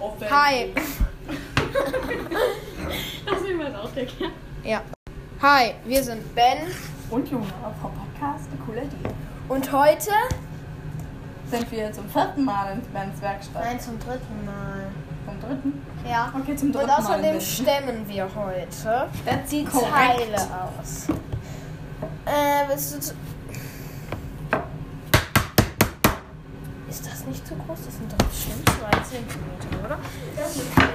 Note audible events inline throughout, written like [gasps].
aufwendig. Hi. Das ist mir auch der Kern. Ja. Hi, wir sind Ben Und Jona vom Podcast Cooler Deal. und heute. Sind wir zum vierten Mal in Bens Werkstatt. Nein, zum dritten Mal. Zum dritten? Ja. Okay, zum dritten Und Mal. außerdem Berlin. stemmen wir heute die Korrekt. Teile aus. Äh, willst du. Zu ist das nicht zu groß? Das sind doch bestimmt 2 Zentimeter, oder?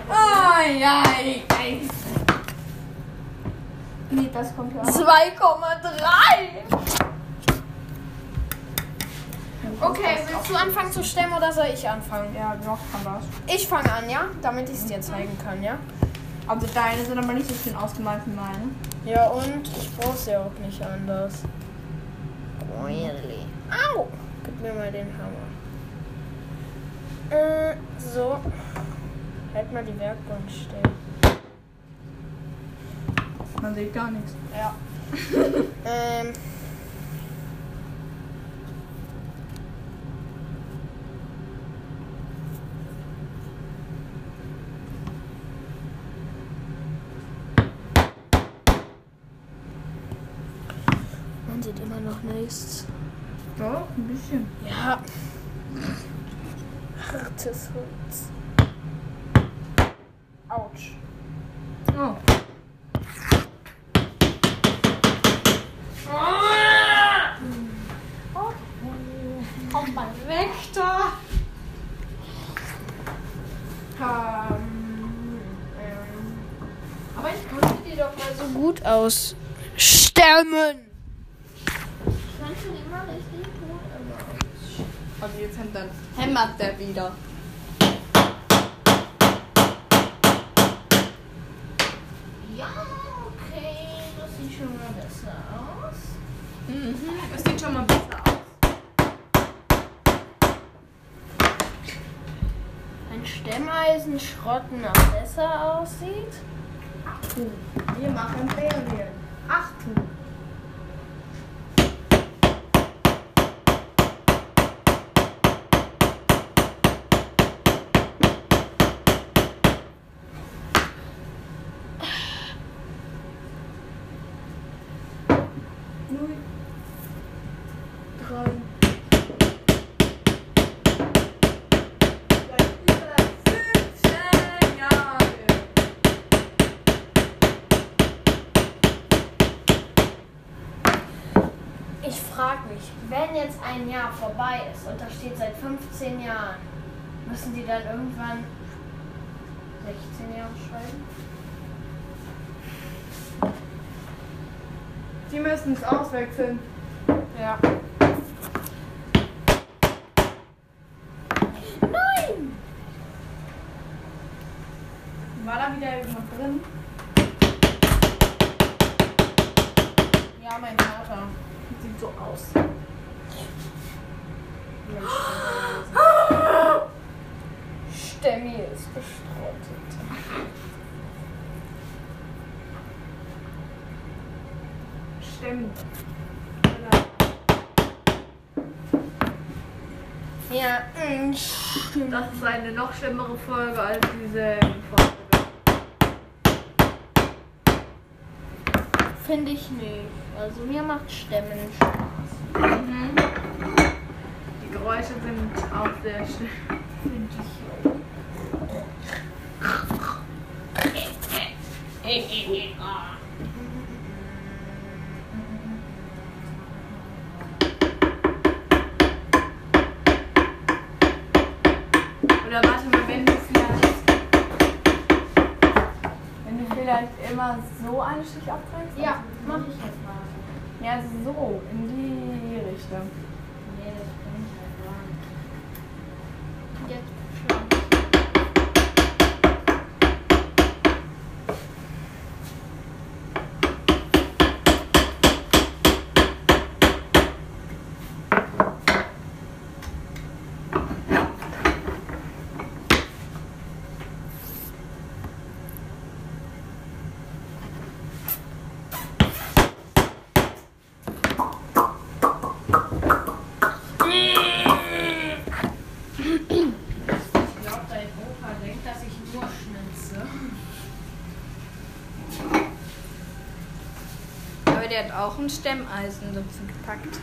Ai, ai, ai. Nee, das kommt ja auch. 2,3! Okay, willst du anfangen zu stemmen oder soll ich anfangen? Ja, noch kann das. Ich fange an, ja? Damit ich es dir zeigen kann, ja? Also deine sind aber nicht so schön ausgemalt wie meine. Ja, und ich brauch's ja auch nicht anders. Really? Au! Gib mir mal den Hammer. Äh, so. Halt mal die Werkbank still. Man sieht gar nichts. Ja. [laughs] ähm. Man sieht immer noch nichts. Doch, ein bisschen. Ja. Hartes Holz. Autsch. Oh. Mal weg da. Ähm, ähm, aber ich konnte die doch mal so gut aus. Stemmen! Ich konnte die immer richtig gut immer aus. Also jetzt hämmert, dann hämmert der wieder. Ja, okay, das sieht schon mal besser aus. Mhm. Es sieht schon mal besser aus. Ein Stemmeisen schrotten noch besser aussieht. Wir machen Ferien. Achtung. Null. Drei. Seit über 15 Jahren. Ich frage mich, wenn jetzt ein Jahr vorbei ist und da steht seit 15 Jahren, müssen die dann irgendwann 16 Jahre schreiben? Die müssen es auswechseln. Ja. Nein! War da wieder irgendwas drin? Ja, mein Vater. Sieht so aus. Stemmi ist gestrottet. Stimmt. Ja, mm, stimmt. Das ist eine noch schlimmere Folge als diese Folge. Finde ich nicht. Also mir macht Stemmen Spaß. Mhm. Die Geräusche sind auch sehr schön. Finde ich Oder der hat auch ein Stemmeisen dazu gepackt.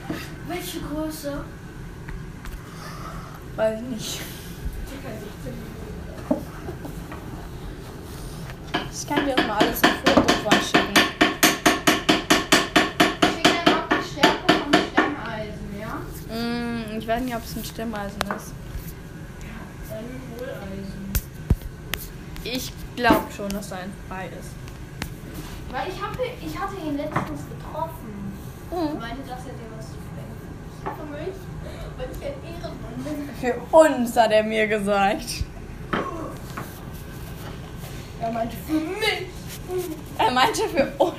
Welche Größe? Weiß nicht. Ich kann dir auch mal alles im Fotoband schicken. Schick dann auch die Stärke vom Stemmeisen, ja? Mm, ich weiß nicht, ob es ein Stemmeisen ist. Dann Hohleisen. Ich glaube schon, dass da ein frei ist. Weil ich, hab, ich hatte ihn letztens getroffen. Mhm. Er meinte, dass er dir was zu. Für mich? Weil ich ein Ehrenmann bin. Für uns hat er mir gesagt. Er meinte, für mich. Er meinte für uns.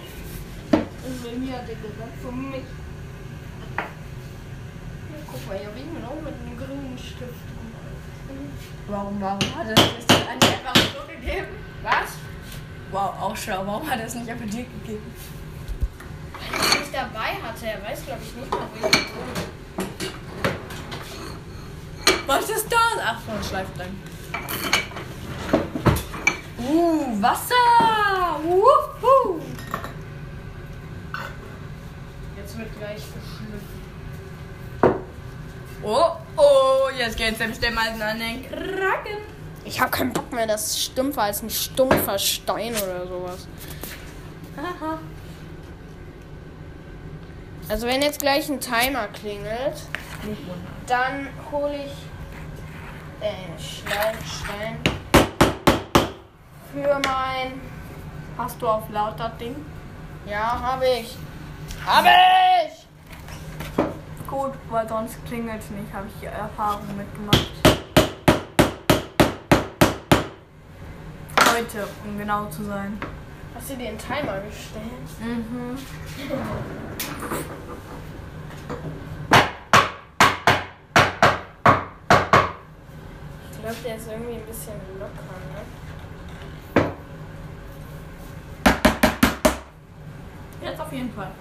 Und bei mir hat er gesagt, für mich. Ja, guck mal, hier liegen wir auch mit einem grünen Stift. Warum, warum hat er das nicht einfach so gegeben? Was? Wow, auch schlau. Warum hat er es nicht einfach dir gegeben? Weil ich es nicht dabei hatte. Er weiß, glaube ich, nicht mal, wo ich wohne. Was ist das? Ach, so ein Schleifstein. Uh, Wasser! Wuhu! Jetzt wird gleich verschliffen. Oh, oh, jetzt geht's dem Stemmeisen an den Kragen. Ich habe keinen Bock mehr, das ist stumpfer als ein stumpfer Stein oder sowas. Aha. Also wenn jetzt gleich ein Timer klingelt, dann hole ich äh, Schleifstein für mein... Hast du auf laut das Ding? Ja, habe ich. Habe ich! Gut, weil sonst klingelt's nicht, habe ich Erfahrung mitgemacht. Heute, um genau zu sein. Hast du dir einen Timer gestellt? Mhm. Ich glaube, der ist irgendwie ein bisschen locker, ne? Jetzt auf jeden Fall.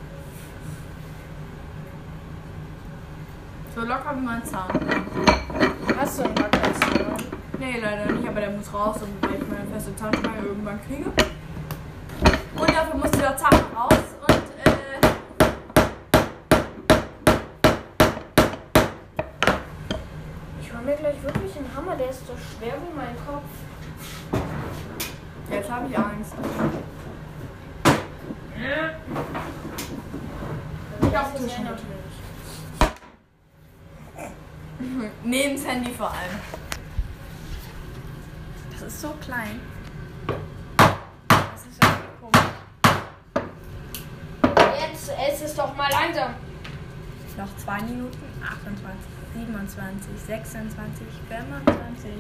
So locker wie mein Zahn. Hast du einen Backkasten? Nee, leider nicht, aber der muss raus, weil ich meine feste Zahnstange irgendwann kriege. Und dafür muss dieser Zahn raus und äh, Ich hole mir gleich wirklich einen Hammer, der ist so schwer wie mein Kopf. jetzt habe ich Angst. Nicht auf den Tisch [laughs] Neben das Handy vor allem. Das ist so klein. Das ist ja komisch. Jetzt ess es doch mal langsam. Noch zwei Minuten. 28, 27, 26, 25,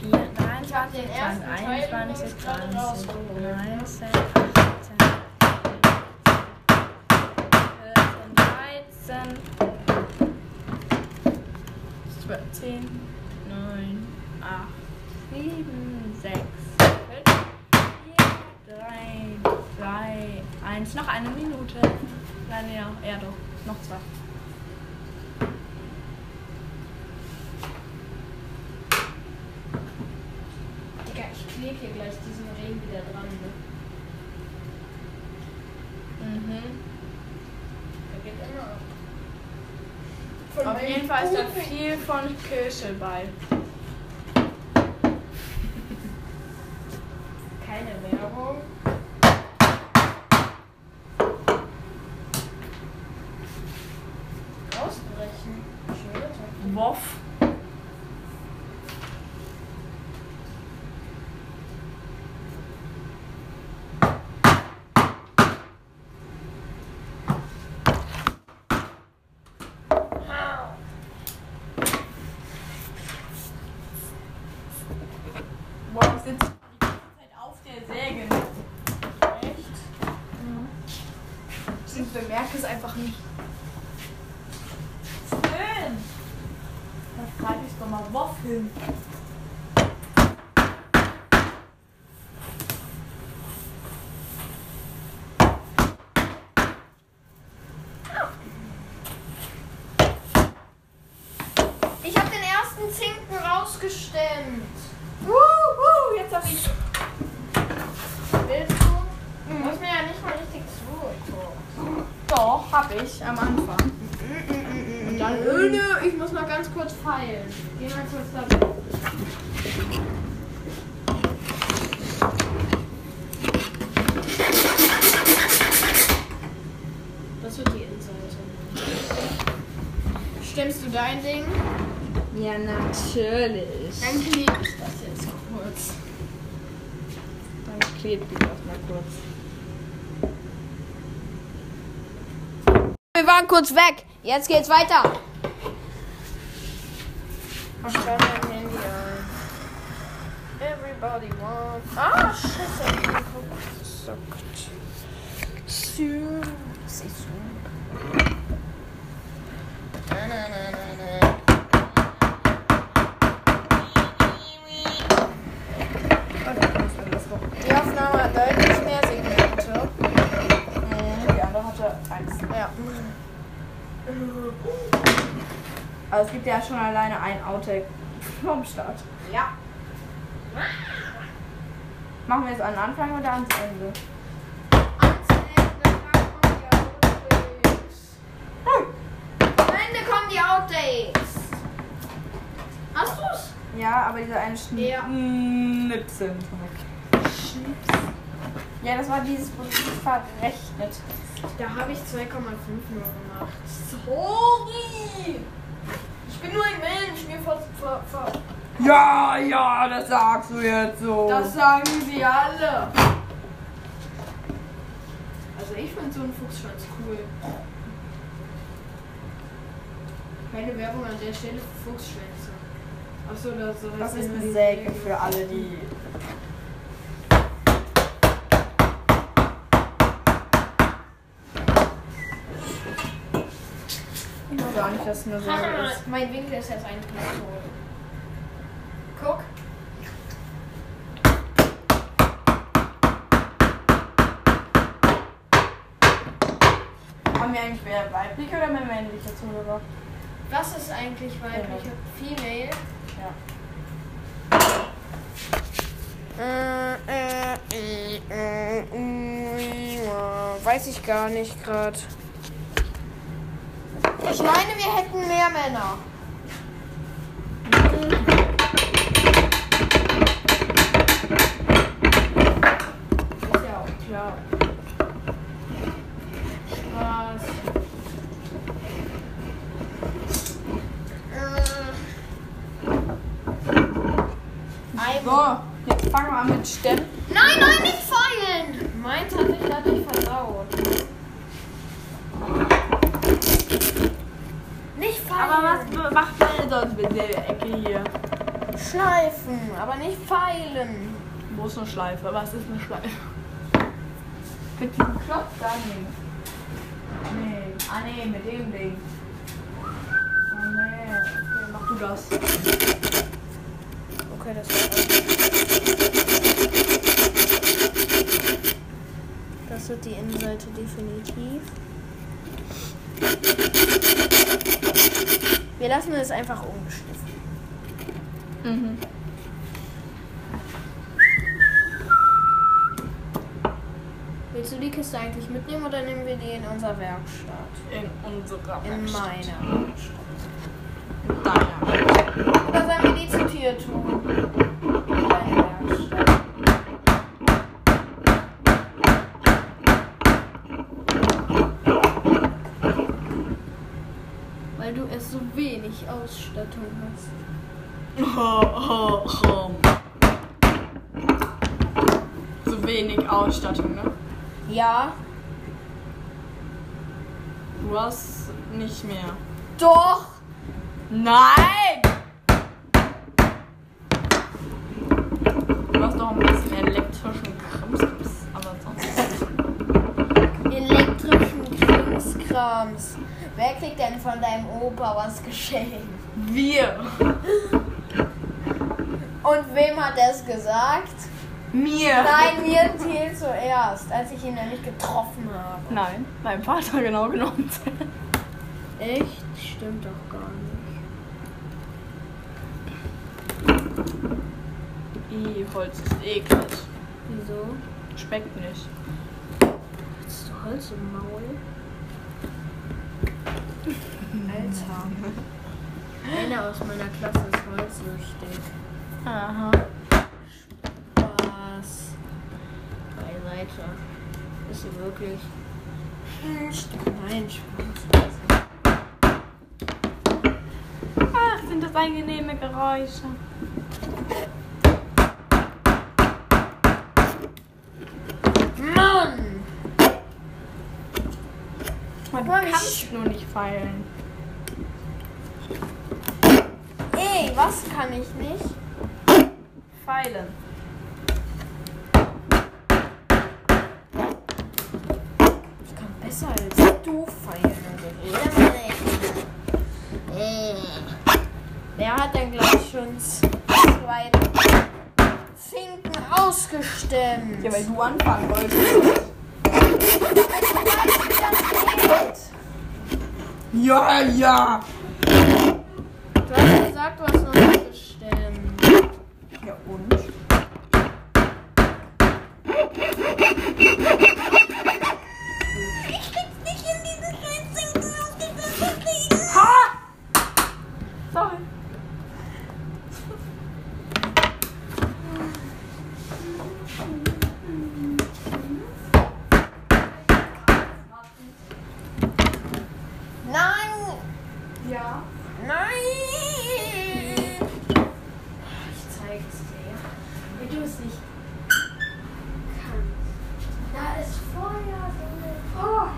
4, 23, den ersten Teil 21, übrigens gerade 20, rausgeholt, 19, 18, ne? 14, 13, 10, 9, 8, 7, 6, 5, 4, 3, 2, 1. Noch eine Minute. Nein, ja, eher doch. Noch zwei. Digga, ich klebe hier gleich diesen Ring wieder dran. Ne? Mhm. Der geht immer ab. Auf jeden Fall ist da viel von Kirsche bei. Keine Werbung. Ausbrechen. Schöne Taktik. Woff. Boah, ich sitze die ganze Zeit auf der Säge. Echt? Ich bemerke es einfach nicht. Schön. Da schreibe ich doch mal Woff hin. Ich habe den ersten Zinken rausgestemmt. Wuhu, jetzt hab ich. Willst du? Du musst mir ja nicht mal richtig zu. Doch, hab ich am Anfang. Und dann, nö, nö, ich muss mal ganz kurz feilen. Geh mal kurz da weg. Das wird die Innenseite. Stimmst du dein Ding? Ja, natürlich. Dann klebe ich das jetzt kurz. Dann klebt die das mal kurz. Wir waren kurz weg. Jetzt geht's weiter. Ich stell mein Handy ein. Everybody wants. Ah, scheiße. ich bin Gesagt. Sü. Siehst du? Na, na, na, na, na. Die Aufnahme hat deutlich mehr Segmente. Die andere hatte eins. Ja. Also es gibt ja schon alleine ein Outtake vom Start. Ja. Machen wir es an Anfang oder ans Ende? Am Ende kommen die Outdates. Hast du's? Ja, aber dieser eine Schnitt. Ja. Schnipsel. Ja, das war dieses, wo es verrechnet. Da habe ich 2,5 nur gemacht. Sorry. Ich bin nur ein Mensch. Mir ver, ver, ver Ja, ja, das sagst du jetzt so. Das sagen sie alle. Also ich finde so einen Fuchsschwanz cool. Keine Werbung an der Stelle für Fuchsschwänze. Achso, das, so das ist eine Säge. für alle, die. Weiß auch nicht, dass es eine Säge Haha, ist. mein Winkel ist jetzt eigentlich nicht so. Guck. Haben wir eigentlich mehr weibliche oder mehr männliche Zuhörer? Was ist eigentlich weibliche Female? Ja. Äh, äh, äh, äh, äh, weiß ich gar nicht gerade. Ich meine, wir hätten mehr Männer. Ist ja auch klar. Spaß. Äh. So, jetzt fangen wir an mit Stemmen. Nein, nein, nicht feilen! Meins hat sich dadurch versaut. Nicht feilen! Macht man sonst mit der Ecke hier? Schleifen, aber nicht feilen. Wo ist eine Schleife? Was ist eine Schleife? Mit diesem Klotz da? Nee. Nee. Ah nee, mit dem Ding. Oh nee. Okay, mach du das. Okay, das wird Das wird die Innenseite definitiv. Wir lassen es einfach ungeschliffen. Mhm. Willst du die Kiste eigentlich mitnehmen oder nehmen wir die in unserer Werkstatt? In unserer In Werkstatt. meiner Werkstatt. In deiner. Oder sollen wir die zur Tür tun? Deine Werkstatt. Weil du es so wenig Ausstattung hast. [laughs] So wenig Ausstattung, ne? Ja, Du hast nicht mehr. doch! Nein! Du hast doch ein bisschen elektrischen Krimskrams, aber sonst. Elektrischen Krimskrams. Wer kriegt denn von deinem Opa was geschenkt? Wir! Und wem hat er es gesagt? Mir! Nein, mir Thiel zuerst, als ich ihn nämlich getroffen habe. Nein, mein Vater genau genommen. Echt? Stimmt doch gar nicht. I, Holz ist eklig. Wieso? Schmeckt nicht. Hast du Holz im Maul? Alter. Einer aus meiner Klasse ist holzsüchtig. Aha. Was? Beiseite. Ist sie wirklich? Nein, Spaß. Ach, sind das angenehme Geräusche. Mann! Man Mann, kann ich- nur nicht feilen. Ey, was kann ich nicht? Feilen. Ich kann besser als du feiern. Äh. Wer hat denn gleich schon zwei Finken ausgestemmt? Ja, weil du anfangen wolltest. Ja, ja. Du hast gesagt, du hast noch nicht gestemmt. Ja, und? Ha! Sorry. Nein! Ja. Nein! Ich zeige es dir, wie du es nicht kannst. Da ist Feuer drin. Oh!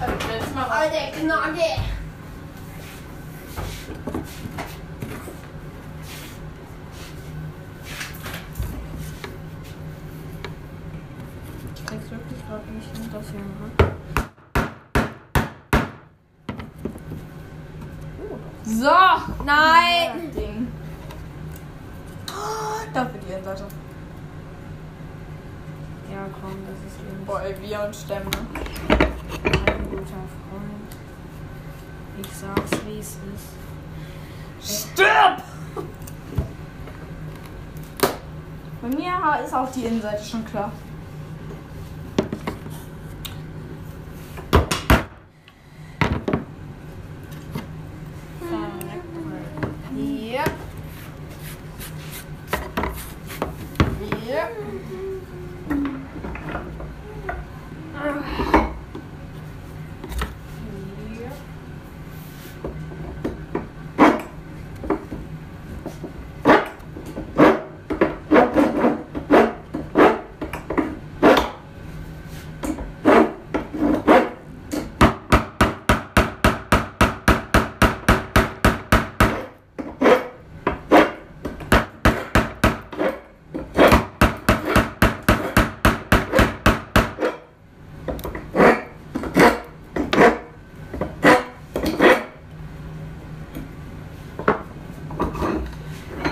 Also, jetzt mal raus. Alter Knacke! Ich krieg's wirklich gerade nicht hin, das hier, ne? So. Nein! Ding. Dafür die Seite. Ja, komm, das ist eben Boah, ey, wir und Stämme. Guter Freund. Ich sag's, wie es ist. Stirb! Bei mir ist auch die Innenseite schon klar. Ja. Ja. Ja.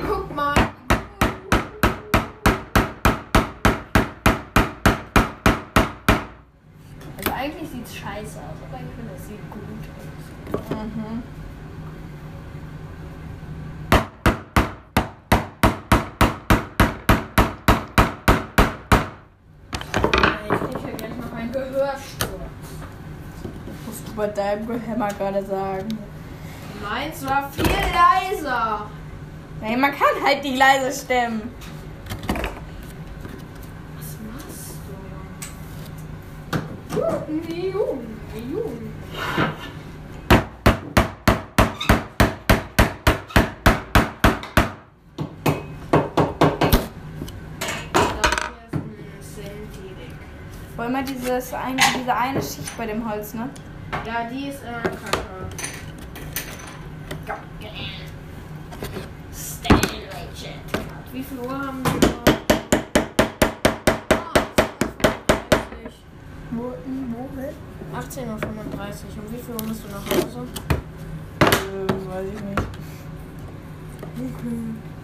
Guck mal. Also eigentlich sieht's scheiße aus, aber ich finde, es sieht gut aus. Mhm. Ich kriege gleich Gehörsturz. Musst du bei deinem Gehämmer gerade sagen. Meins war viel leiser. Nee, man kann halt nicht leise stemmen. Was machst du, Junge? Junge, Junge. Wir dieses eine, diese eine Schicht bei dem Holz, ne? Ja, die ist äh, kacke. Wie viel Uhr haben wir noch? Wo, wohin? 18.35 Uhr. Und wie viel Uhr musst du nach Hause? Äh, weiß ich nicht. ich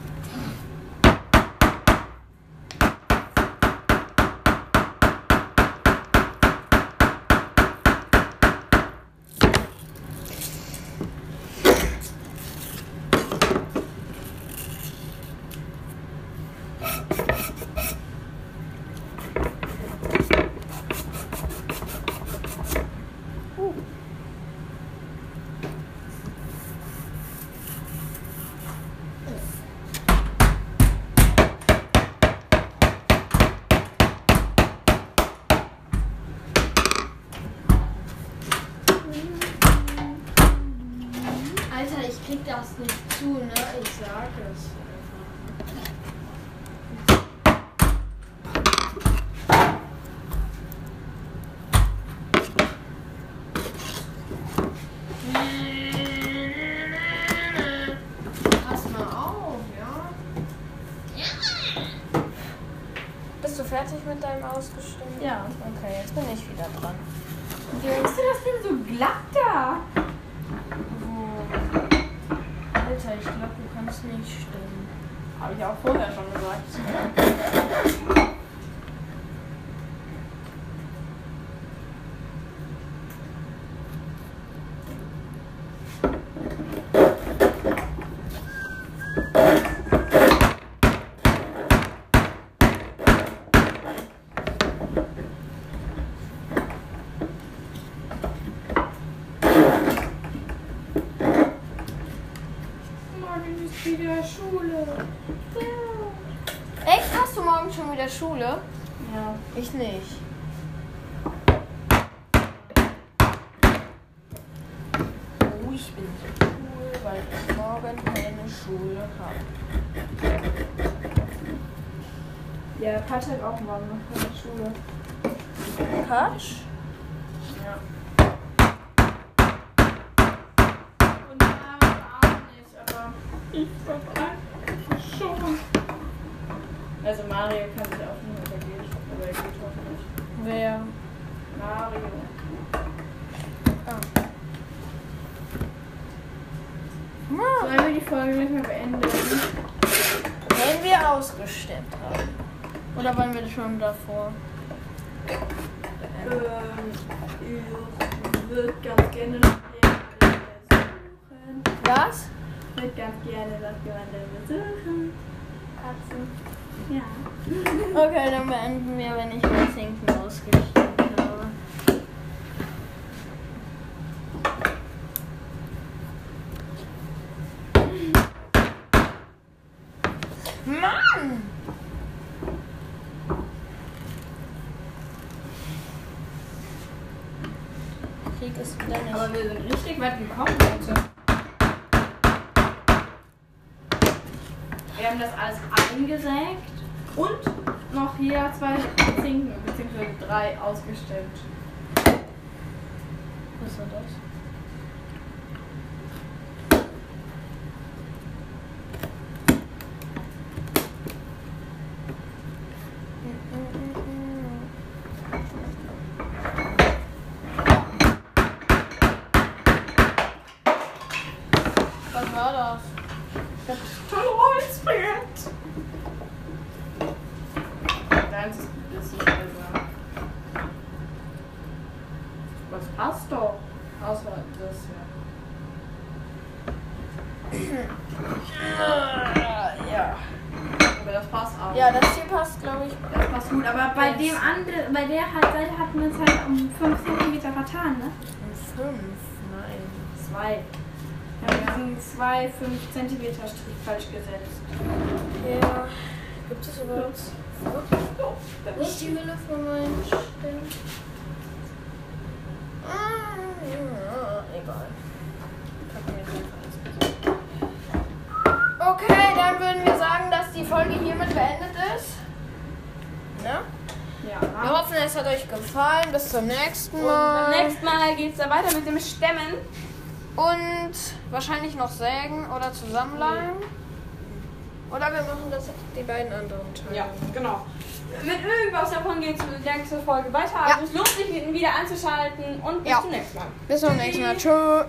mit deinem Ausgestimmt? Ja. Okay, jetzt bin ich wieder dran. Wie ist denn das denn so glatt da? Alter, ich glaube, du kannst nicht stimmen. Habe ich auch vorher schon gesagt. [laughs] Morgen ist wieder Schule. Echt? Hast du morgen schon wieder Schule? Ja. Ich nicht. Oh, ich bin so cool, weil ich morgen keine Schule habe. Ja, Patsch hat auch morgen noch keine Schule. Patsch? Ja. Und Mario auch nicht, aber ich schon. Also Mario kann sich auch nicht übergehen, aber er geht hoffentlich. Wer? Mario. Ah. Sollen wir die Folge nicht mehr beenden? Wenn wir ausgestimmt haben. Oder wollen wir schon davor? Ähm, ich würde ganz gerne noch jemanden besuchen. Was? Ich würde ganz gerne noch jemanden besuchen. Katzen. Ja. Okay, dann beenden wir, wenn ich mein Sinken ausgestimmt habe. Mann! Krieg es wieder nicht. Aber wir sind richtig weit gekommen, Leute. Wir haben das alles eingesägt und noch hier zwei Zinken bzw. drei ausgestellt. Was war das? Was war das? Das tolle Holzbrett. Deins ist ein bisschen besser. Was passt doch? Außer das hier. Ja. Aber das passt auch. Ja, das hier passt, glaube ich. Das passt gut. Aber bei Das- dem anderen, bei der Seite hatten wir uns halt um 5 cm vertan, ne? Fünf, nein. Zwei. Wir haben diesen 2, 5 cm Strich falsch gesetzt. Ja. Gibt es überhaupt Wo ist die Hülle von meinen Stimmen? Ah, ja, egal. Okay, dann würden wir sagen, dass die Folge hiermit beendet ist. Ne? Wir Ja. hoffen, es hat euch gefallen. Bis zum nächsten Und Mal. beim nächsten Mal geht es dann weiter mit dem Stemmen. Und wahrscheinlich noch sägen oder zusammenleimen. Oder wir machen das die beiden anderen Teile. Ja, genau. Mit irgendwas davon geht es in der nächsten Folge weiter. Ja. Also es lohnt sich, wieder einzuschalten und bis Ja. zum nächsten Mal. Bis zum nächsten Mal. Tschö.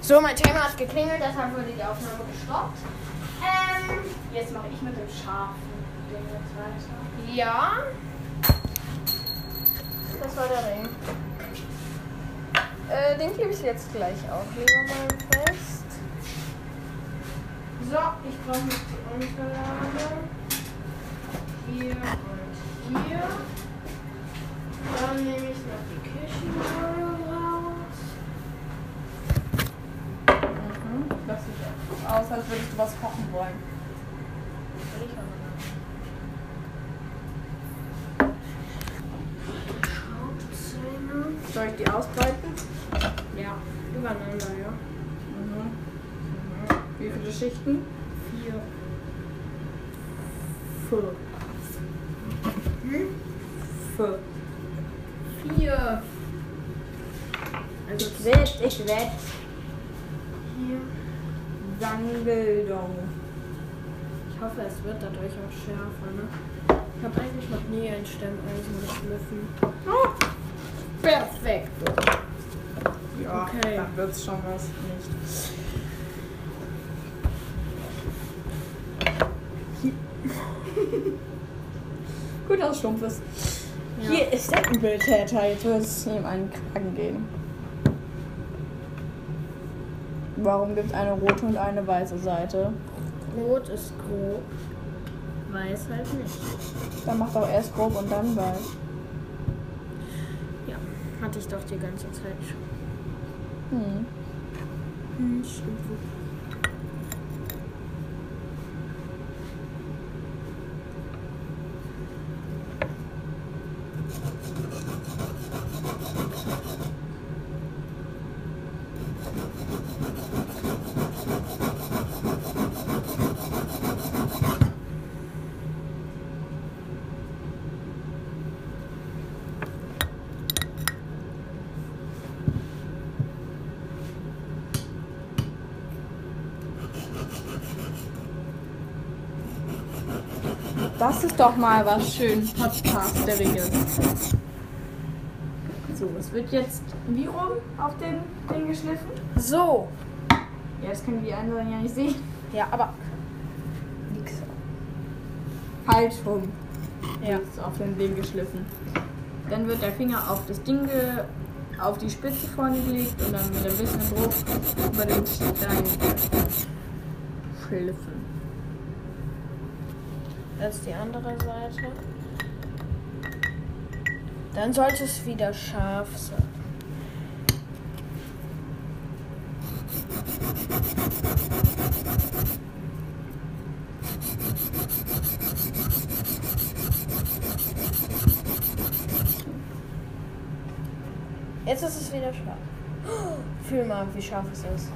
So, mein Thema hat geklingelt, deshalb wurde die Aufnahme gestoppt. Ähm, Jetzt mache ich mit dem weiter. ja. Das war der Ring. Äh, den klebe ich jetzt gleich auch lieber mal fest. So, ich brauche noch die Unterlage. Hier und hier. Dann nehme ich noch die Küchenrolle raus. Mhm. Das sieht aus, als würdest du was kochen wollen. Will ich auch noch. Soll ich die ausbreiten? Ja, übereinander, ja. Mhm. Wie viele Schichten? Vier. Vier. Hm? Vier. Vier. Also Ich wett, ich wett. hier. Sangeldong. Ich hoffe, es wird dadurch auch schärfer, ne? Ich habe eigentlich noch nie ein Stemmeisen geschliffen. Oh, Perfekt. ja, Okay. dann wird's schon was. Nicht. [laughs] Gut, dass es stumpf ist. Ja. Hier ist der Übeltäter. Jetzt wird es ihm einen Kragen gehen. Warum gibt es eine rote und eine weiße Seite? Rot ist grob. Weiß halt nicht. Dann macht doch erst grob und dann weiß. Hatte ich doch die ganze Zeit schon. Hm. Hm, stimmt. Doch mal was schön Podcasteriges. So, es wird jetzt wie rum auf den Ding geschliffen? So. Ja, das können die anderen ja nicht sehen. Ja, aber. Nix. Falsch rum. Ja. Ist auf den Ding geschliffen. Dann wird der Finger auf das Ding ge auf die Spitze vorne gelegt und dann mit ein bisschen Druck über den Stein schliffen. Jetzt die andere Seite. Dann sollte es wieder scharf sein. Jetzt ist es wieder scharf. [gasps] Fühl mal, wie scharf es ist.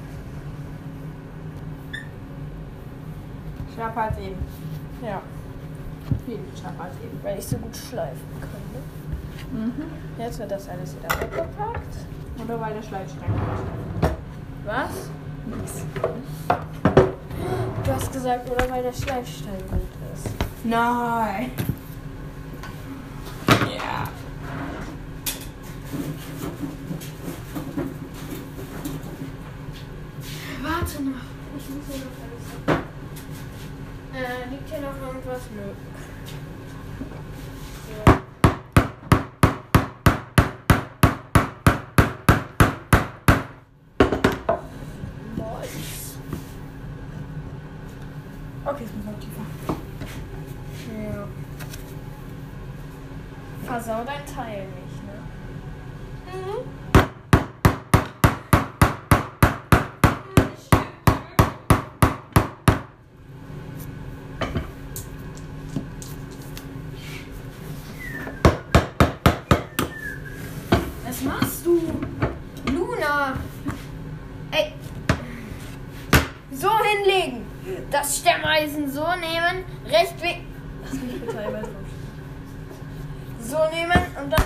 Schärfer als eben. Ja, Viel schärfer als eben. weil ich so gut schleifen kann. Ne? Mhm. Jetzt wird das alles wieder weggepackt. Oder weil der Schleifstein kommt. Was? Nix. Du hast gesagt, oder weil der Schleifstein gut ist. Nein. Ja. Warte noch. Ich muss hier noch alles. Äh, liegt hier noch irgendwas? Nö. Okay, es muss noch tiefer. Ja. Teil Ey! So hinlegen! Das Stemmeisen so nehmen, recht weg. Lass mich bitte einmal drauf. So nehmen und dann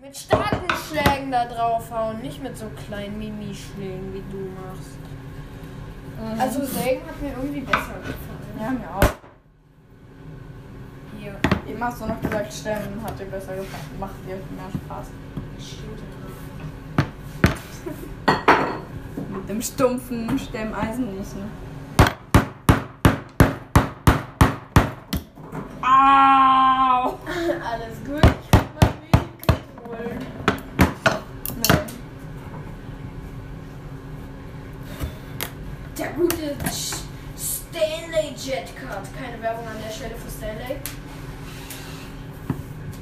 mit starken Schlägen da draufhauen, nicht mit so kleinen Mimi-Schlägen, wie du machst. Also Sägen hat mir irgendwie besser gefallen. Ja, mir auch. Hier. Eben hast du noch gesagt, Stemmen hat dir besser gefallen. Macht dir mehr Spaß. Steht [laughs] Mit dem stumpfen Stemmeisen nicht, ne? Au! [laughs] Alles gut.